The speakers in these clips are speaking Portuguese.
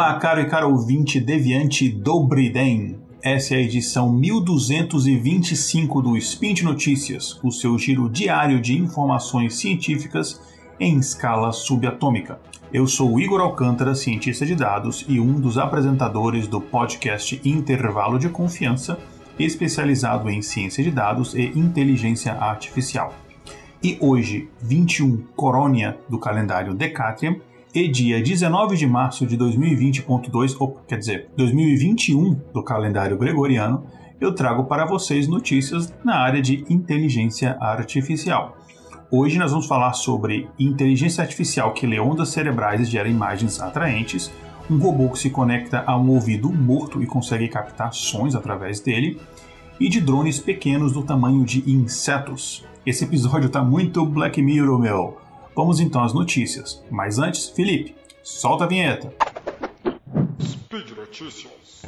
Olá, caro e caro ouvinte deviante Dobriden. Essa é a edição 1225 do Spin de Notícias, o seu giro diário de informações científicas em escala subatômica. Eu sou Igor Alcântara, cientista de dados e um dos apresentadores do podcast Intervalo de Confiança, especializado em ciência de dados e inteligência artificial. E hoje, 21 Corônia do calendário Decatrium, e dia 19 de março de 2020.2, ou quer dizer, 2021 do calendário gregoriano, eu trago para vocês notícias na área de inteligência artificial. Hoje nós vamos falar sobre inteligência artificial que lê ondas cerebrais e gera imagens atraentes, um robô que se conecta a um ouvido morto e consegue captar sons através dele, e de drones pequenos do tamanho de insetos. Esse episódio está muito Black Mirror, meu. Vamos então às notícias. Mas antes, Felipe, solta a vinheta. Speed Notícias.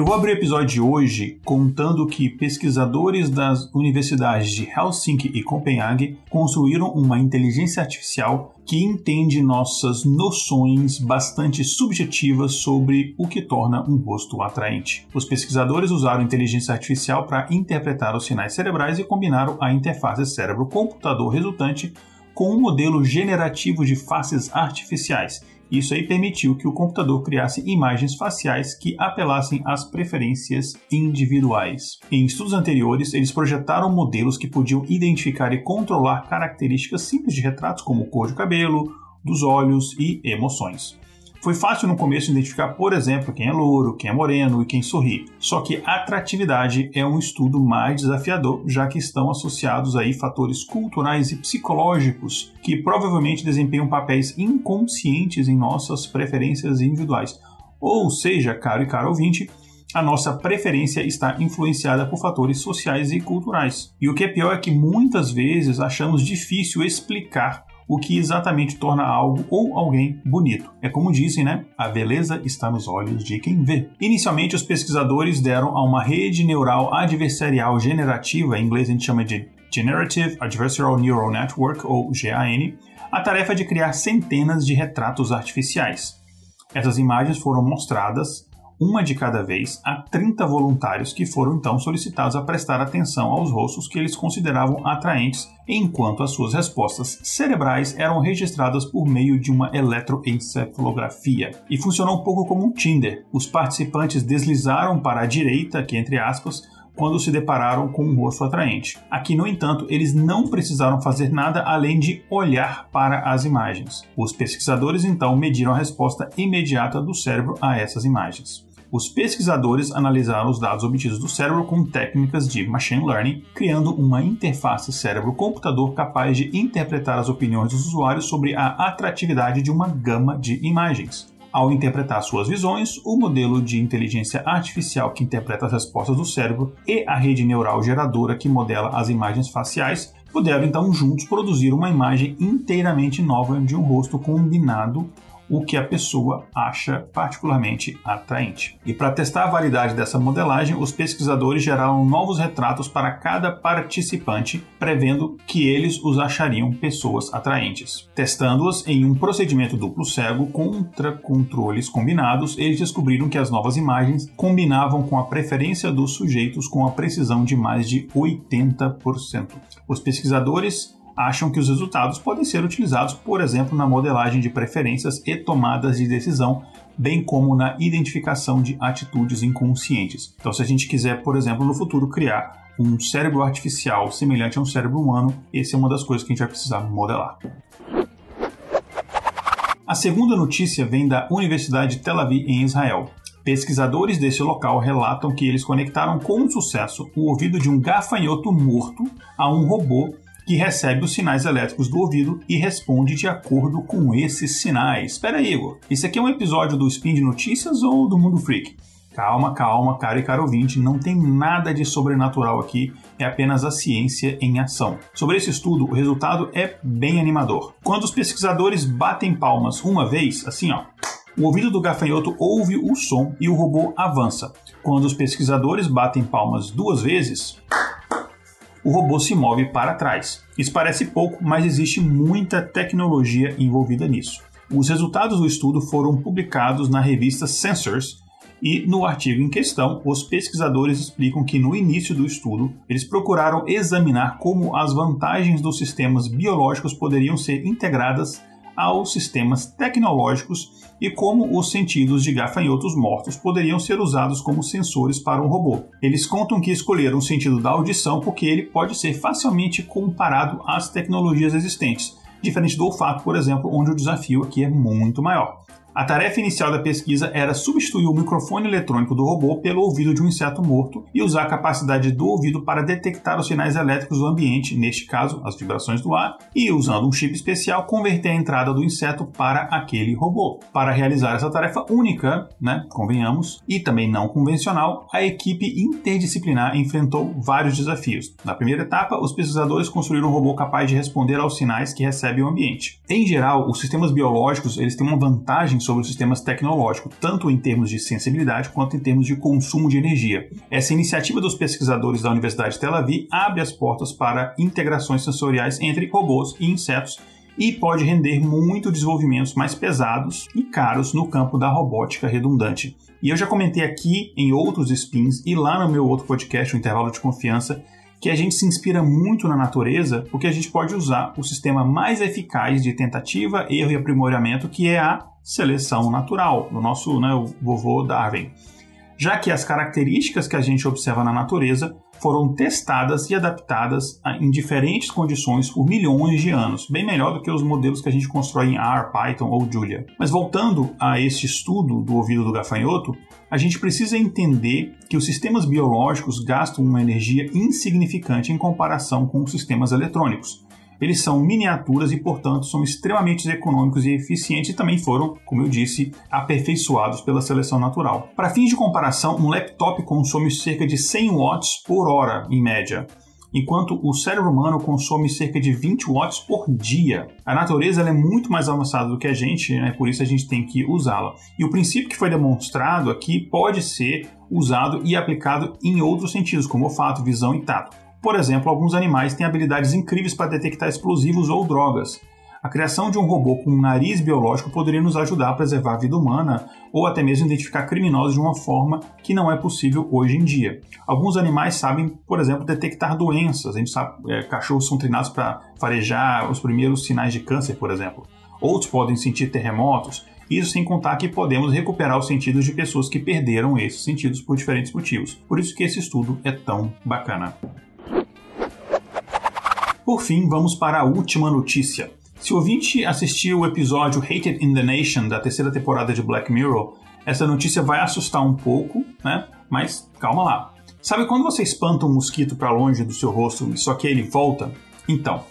Eu vou abrir o episódio de hoje contando que pesquisadores das universidades de Helsinki e Copenhague construíram uma inteligência artificial que entende nossas noções bastante subjetivas sobre o que torna um rosto atraente. Os pesquisadores usaram inteligência artificial para interpretar os sinais cerebrais e combinaram a interface cérebro-computador resultante com um modelo generativo de faces artificiais isso aí permitiu que o computador criasse imagens faciais que apelassem às preferências individuais. Em estudos anteriores, eles projetaram modelos que podiam identificar e controlar características simples de retratos como cor de cabelo, dos olhos e emoções. Foi fácil no começo identificar, por exemplo, quem é louro, quem é moreno e quem sorri. Só que atratividade é um estudo mais desafiador, já que estão associados aí fatores culturais e psicológicos que provavelmente desempenham papéis inconscientes em nossas preferências individuais. Ou seja, caro e caro ouvinte, a nossa preferência está influenciada por fatores sociais e culturais. E o que é pior é que muitas vezes achamos difícil explicar o que exatamente torna algo ou alguém bonito. É como dizem, né? A beleza está nos olhos de quem vê. Inicialmente, os pesquisadores deram a uma rede neural adversarial generativa, em inglês a gente chama de Generative Adversarial Neural Network, ou GAN, a tarefa de criar centenas de retratos artificiais. Essas imagens foram mostradas uma de cada vez, a 30 voluntários que foram então solicitados a prestar atenção aos rostos que eles consideravam atraentes, enquanto as suas respostas cerebrais eram registradas por meio de uma eletroencefalografia. E funcionou um pouco como um Tinder. Os participantes deslizaram para a direita, aqui entre aspas, quando se depararam com um rosto atraente. Aqui, no entanto, eles não precisaram fazer nada além de olhar para as imagens. Os pesquisadores então mediram a resposta imediata do cérebro a essas imagens. Os pesquisadores analisaram os dados obtidos do cérebro com técnicas de machine learning, criando uma interface cérebro-computador capaz de interpretar as opiniões dos usuários sobre a atratividade de uma gama de imagens. Ao interpretar suas visões, o modelo de inteligência artificial que interpreta as respostas do cérebro e a rede neural geradora que modela as imagens faciais puderam então juntos produzir uma imagem inteiramente nova de um rosto combinado o que a pessoa acha particularmente atraente. E para testar a validade dessa modelagem, os pesquisadores geraram novos retratos para cada participante, prevendo que eles os achariam pessoas atraentes. Testando-as em um procedimento duplo cego contra controles combinados, eles descobriram que as novas imagens combinavam com a preferência dos sujeitos com a precisão de mais de 80%. Os pesquisadores acham que os resultados podem ser utilizados, por exemplo, na modelagem de preferências e tomadas de decisão, bem como na identificação de atitudes inconscientes. Então, se a gente quiser, por exemplo, no futuro criar um cérebro artificial semelhante a um cérebro humano, essa é uma das coisas que a gente vai precisar modelar. A segunda notícia vem da Universidade de Tel Aviv, em Israel. Pesquisadores desse local relatam que eles conectaram com sucesso o ouvido de um gafanhoto morto a um robô que recebe os sinais elétricos do ouvido e responde de acordo com esses sinais. Espera aí, Igor. Isso aqui é um episódio do Spin de Notícias ou do Mundo Freak? Calma, calma, cara e cara ouvinte, não tem nada de sobrenatural aqui, é apenas a ciência em ação. Sobre esse estudo, o resultado é bem animador. Quando os pesquisadores batem palmas uma vez, assim ó, o ouvido do gafanhoto ouve o som e o robô avança. Quando os pesquisadores batem palmas duas vezes, o robô se move para trás. Isso parece pouco, mas existe muita tecnologia envolvida nisso. Os resultados do estudo foram publicados na revista Sensors, e no artigo em questão, os pesquisadores explicam que no início do estudo, eles procuraram examinar como as vantagens dos sistemas biológicos poderiam ser integradas aos sistemas tecnológicos e como os sentidos de gafanhotos mortos poderiam ser usados como sensores para um robô. Eles contam que escolheram o sentido da audição porque ele pode ser facilmente comparado às tecnologias existentes, diferente do olfato, por exemplo, onde o desafio aqui é muito maior. A tarefa inicial da pesquisa era substituir o microfone eletrônico do robô pelo ouvido de um inseto morto e usar a capacidade do ouvido para detectar os sinais elétricos do ambiente, neste caso, as vibrações do ar, e usando um chip especial converter a entrada do inseto para aquele robô. Para realizar essa tarefa única, né, convenhamos, e também não convencional, a equipe interdisciplinar enfrentou vários desafios. Na primeira etapa, os pesquisadores construíram um robô capaz de responder aos sinais que recebe o ambiente. Em geral, os sistemas biológicos eles têm uma vantagem sobre os sistemas tecnológicos, tanto em termos de sensibilidade quanto em termos de consumo de energia. Essa iniciativa dos pesquisadores da Universidade de Tel Aviv abre as portas para integrações sensoriais entre robôs e insetos e pode render muito desenvolvimentos mais pesados e caros no campo da robótica redundante. E eu já comentei aqui em outros spins e lá no meu outro podcast, o Intervalo de Confiança, que a gente se inspira muito na natureza porque a gente pode usar o sistema mais eficaz de tentativa, erro e aprimoramento, que é a seleção natural, do nosso né, vovô Darwin. Já que as características que a gente observa na natureza foram testadas e adaptadas em diferentes condições por milhões de anos, bem melhor do que os modelos que a gente constrói em R, Python ou Julia. Mas voltando a este estudo do ouvido do gafanhoto, a gente precisa entender que os sistemas biológicos gastam uma energia insignificante em comparação com os sistemas eletrônicos. Eles são miniaturas e, portanto, são extremamente econômicos e eficientes e também foram, como eu disse, aperfeiçoados pela seleção natural. Para fins de comparação, um laptop consome cerca de 100 watts por hora, em média enquanto o cérebro humano consome cerca de 20 watts por dia. A natureza é muito mais avançada do que a gente, né? por isso a gente tem que usá-la. E o princípio que foi demonstrado aqui pode ser usado e aplicado em outros sentidos, como olfato, visão e tato. Por exemplo, alguns animais têm habilidades incríveis para detectar explosivos ou drogas. A criação de um robô com um nariz biológico poderia nos ajudar a preservar a vida humana ou até mesmo identificar criminosos de uma forma que não é possível hoje em dia. Alguns animais sabem, por exemplo, detectar doenças. A gente sabe, é, cachorros são treinados para farejar os primeiros sinais de câncer, por exemplo. Outros podem sentir terremotos. Isso sem contar que podemos recuperar os sentidos de pessoas que perderam esses sentidos por diferentes motivos. Por isso que esse estudo é tão bacana. Por fim, vamos para a última notícia. Se o ouvinte assistiu o episódio Hated in the Nation da terceira temporada de Black Mirror, essa notícia vai assustar um pouco, né? Mas calma lá. Sabe quando você espanta um mosquito para longe do seu rosto, só que ele volta? Então,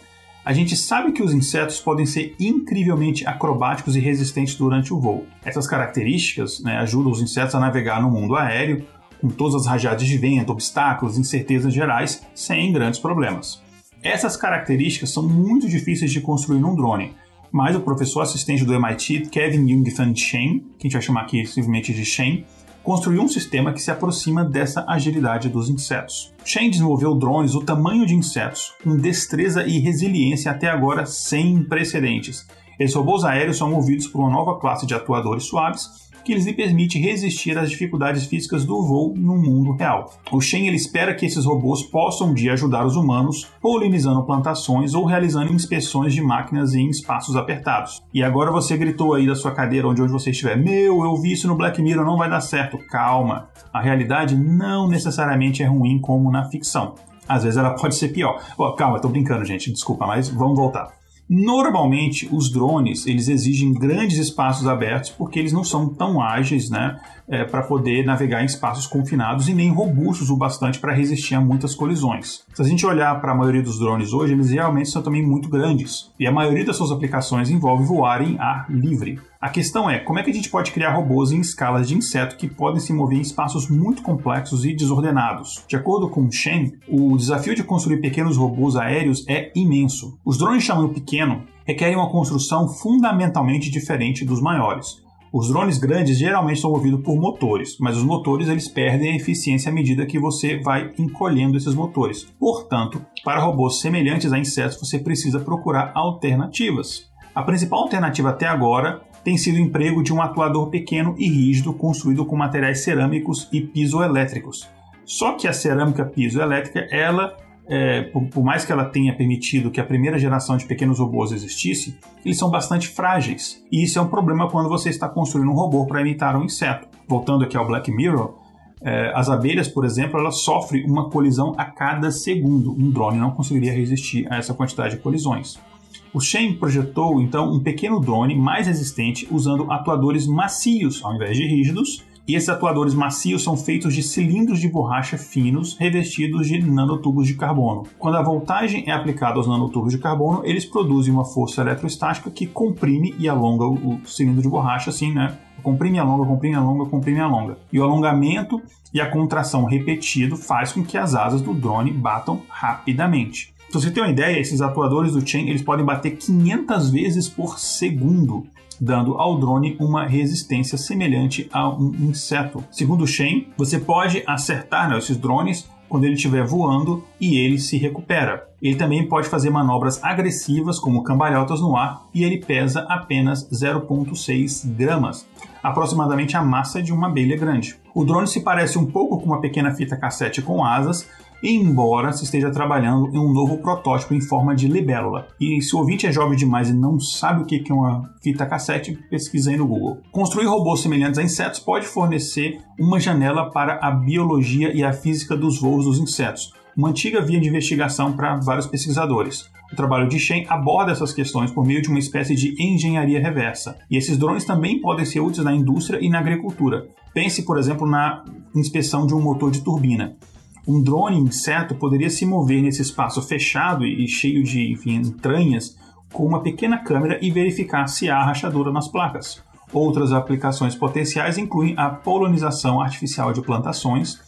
a gente sabe que os insetos podem ser incrivelmente acrobáticos e resistentes durante o voo. Essas características né, ajudam os insetos a navegar no mundo aéreo, com todas as rajadas de vento, obstáculos, incertezas gerais, sem grandes problemas. Essas características são muito difíceis de construir num drone, mas o professor assistente do MIT, Kevin Jungfan Chen, que a gente vai chamar aqui simplesmente de Chen, construiu um sistema que se aproxima dessa agilidade dos insetos. Chen desenvolveu drones do tamanho de insetos, com destreza e resiliência até agora sem precedentes. Esses robôs aéreos são movidos por uma nova classe de atuadores suaves que lhes permite resistir às dificuldades físicas do voo no mundo real. O Shen ele espera que esses robôs possam um dia ajudar os humanos polinizando plantações ou realizando inspeções de máquinas em espaços apertados. E agora você gritou aí da sua cadeira onde onde você estiver: "Meu, eu vi isso no Black Mirror, não vai dar certo". Calma. A realidade não necessariamente é ruim como na ficção. Às vezes ela pode ser pior. Oh, calma, tô brincando, gente, desculpa, mas vamos voltar. Normalmente, os drones eles exigem grandes espaços abertos porque eles não são tão ágeis, né, é, para poder navegar em espaços confinados e nem robustos o bastante para resistir a muitas colisões. Se a gente olhar para a maioria dos drones hoje, eles realmente são também muito grandes e a maioria das suas aplicações envolve voar em ar livre. A questão é como é que a gente pode criar robôs em escalas de inseto que podem se mover em espaços muito complexos e desordenados. De acordo com Shen, o desafio de construir pequenos robôs aéreos é imenso. Os drones tamanho pequeno requerem uma construção fundamentalmente diferente dos maiores. Os drones grandes geralmente são movidos por motores, mas os motores eles perdem a eficiência à medida que você vai encolhendo esses motores. Portanto, para robôs semelhantes a insetos, você precisa procurar alternativas. A principal alternativa até agora tem sido o emprego de um atuador pequeno e rígido construído com materiais cerâmicos e pisoelétricos. Só que a cerâmica pisoelétrica, ela é, por, por, mais que ela tenha permitido que a primeira geração de pequenos robôs existisse, eles são bastante frágeis. E isso é um problema quando você está construindo um robô para imitar um inseto. Voltando aqui ao Black Mirror, é, as abelhas, por exemplo, elas sofrem uma colisão a cada segundo. Um drone não conseguiria resistir a essa quantidade de colisões. O Shen projetou então um pequeno drone mais resistente usando atuadores macios ao invés de rígidos e esses atuadores macios são feitos de cilindros de borracha finos revestidos de nanotubos de carbono. Quando a voltagem é aplicada aos nanotubos de carbono, eles produzem uma força eletrostática que comprime e alonga o cilindro de borracha, assim, né? Comprime, alonga, comprime, alonga, comprime, alonga. E o alongamento e a contração repetido faz com que as asas do drone batam rapidamente. Pra você ter uma ideia, esses atuadores do Chain eles podem bater 500 vezes por segundo dando ao drone uma resistência semelhante a um inseto. Segundo o Shen, você pode acertar né, esses drones quando ele estiver voando e ele se recupera. Ele também pode fazer manobras agressivas, como cambalhotas no ar, e ele pesa apenas 0,6 gramas, aproximadamente a massa de uma abelha grande. O drone se parece um pouco com uma pequena fita cassete com asas, embora se esteja trabalhando em um novo protótipo em forma de libélula. E se o ouvinte é jovem demais e não sabe o que é uma fita cassete, pesquisa aí no Google. Construir robôs semelhantes a insetos pode fornecer uma janela para a biologia e a física dos voos dos insetos, uma antiga via de investigação para vários pesquisadores. O trabalho de Shen aborda essas questões por meio de uma espécie de engenharia reversa. E esses drones também podem ser úteis na indústria e na agricultura. Pense, por exemplo, na inspeção de um motor de turbina um drone inseto poderia se mover nesse espaço fechado e cheio de enfim, entranhas com uma pequena câmera e verificar se há rachadura nas placas. Outras aplicações potenciais incluem a polonização artificial de plantações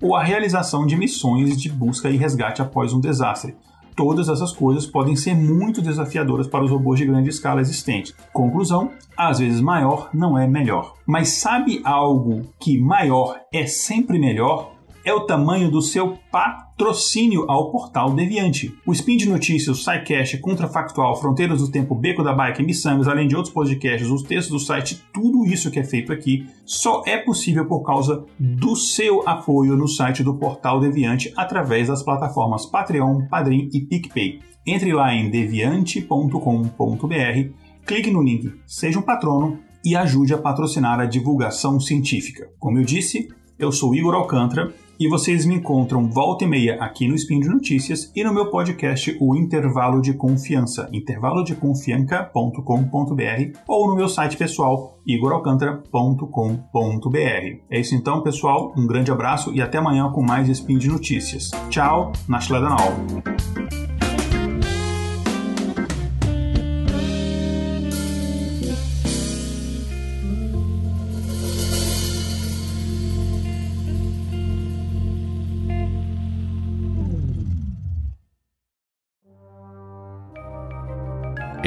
ou a realização de missões de busca e resgate após um desastre. Todas essas coisas podem ser muito desafiadoras para os robôs de grande escala existentes. Conclusão: às vezes maior não é melhor. Mas sabe algo que maior é sempre melhor? É o tamanho do seu patrocínio ao portal Deviante. O Spin de Notícias, o SciCast, Contrafactual, Fronteiras do Tempo, Beco da Bike, Missangas, além de outros podcasts, os textos do site, tudo isso que é feito aqui só é possível por causa do seu apoio no site do portal Deviante através das plataformas Patreon, Padrim e PicPay. Entre lá em deviante.com.br, clique no link Seja um Patrono e ajude a patrocinar a divulgação científica. Como eu disse, eu sou Igor Alcântara e vocês me encontram volta e meia aqui no Spin de Notícias e no meu podcast O Intervalo de Confiança, intervalodeconfianca.com.br ou no meu site pessoal igoralcantara.com.br. É isso então, pessoal. Um grande abraço e até amanhã com mais Spin de Notícias. Tchau, na Schledanal.